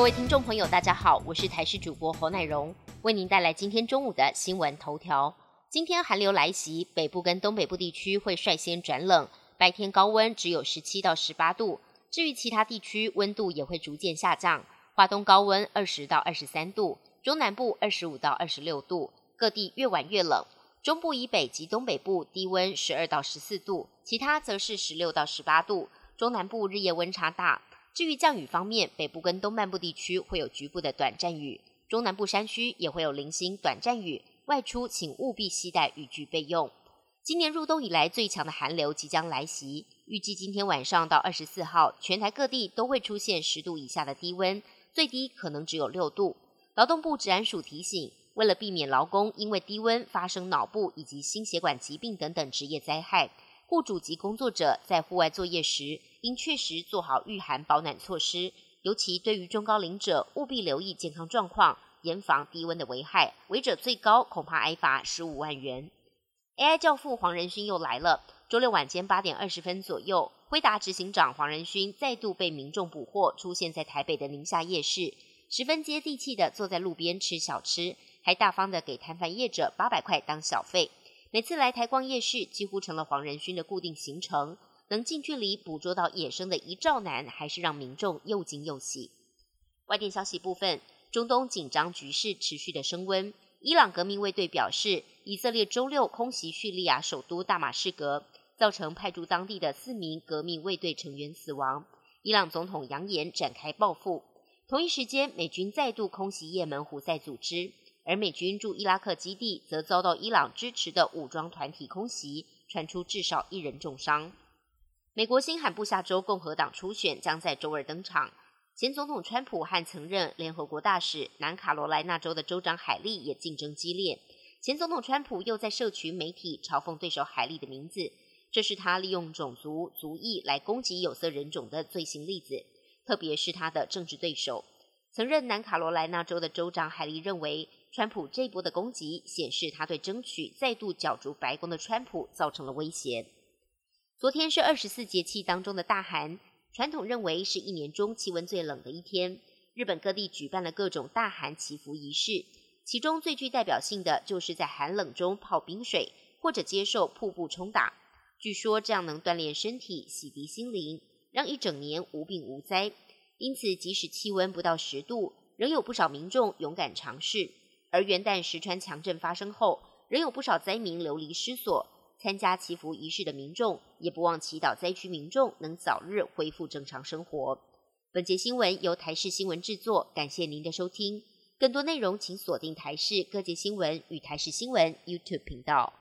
各位听众朋友，大家好，我是台视主播侯乃荣，为您带来今天中午的新闻头条。今天寒流来袭，北部跟东北部地区会率先转冷，白天高温只有十七到十八度。至于其他地区，温度也会逐渐下降。华东高温二十到二十三度，中南部二十五到二十六度，各地越晚越冷。中部以北及东北部低温十二到十四度，其他则是十六到十八度。中南部日夜温差大。至于降雨方面，北部跟东半部地区会有局部的短暂雨，中南部山区也会有零星短暂雨。外出请务必携带雨具备用。今年入冬以来最强的寒流即将来袭，预计今天晚上到二十四号，全台各地都会出现十度以下的低温，最低可能只有六度。劳动部治安署提醒，为了避免劳工因为低温发生脑部以及心血管疾病等等职业灾害，雇主及工作者在户外作业时，应确实做好御寒保暖措施，尤其对于中高龄者，务必留意健康状况，严防低温的危害。违者最高恐怕挨罚十五万元。AI 教父黄仁勋又来了。周六晚间八点二十分左右，辉达执行长黄仁勋再度被民众捕获，出现在台北的宁夏夜市，十分接地气的坐在路边吃小吃，还大方的给摊贩业者八百块当小费。每次来台逛夜市，几乎成了黄仁勋的固定行程。能近距离捕捉到野生的一兆男，还是让民众又惊又喜。外电消息部分，中东紧张局势持续的升温。伊朗革命卫队表示，以色列周六空袭叙利亚首都大马士革，造成派驻当地的四名革命卫队成员死亡。伊朗总统扬言展开报复。同一时间，美军再度空袭也门胡塞组织，而美军驻伊拉克基地则遭到伊朗支持的武装团体空袭，传出至少一人重伤。美国新罕布夏州共和党初选将在周二登场。前总统川普和曾任联合国大使南卡罗来纳州的州长海利也竞争激烈。前总统川普又在社群媒体嘲讽对手海利的名字，这是他利用种族族裔来攻击有色人种的最新例子。特别是他的政治对手，曾任南卡罗来纳州的州长海利认为，川普这波的攻击显示他对争取再度角逐白宫的川普造成了威胁。昨天是二十四节气当中的大寒，传统认为是一年中气温最冷的一天。日本各地举办了各种大寒祈福仪式，其中最具代表性的就是在寒冷中泡冰水，或者接受瀑布冲打。据说这样能锻炼身体、洗涤心灵，让一整年无病无灾。因此，即使气温不到十度，仍有不少民众勇敢尝试。而元旦石川强震发生后，仍有不少灾民流离失所。参加祈福仪式的民众也不忘祈祷灾区民众能早日恢复正常生活。本节新闻由台视新闻制作，感谢您的收听。更多内容请锁定台视各界新闻与台视新闻 YouTube 频道。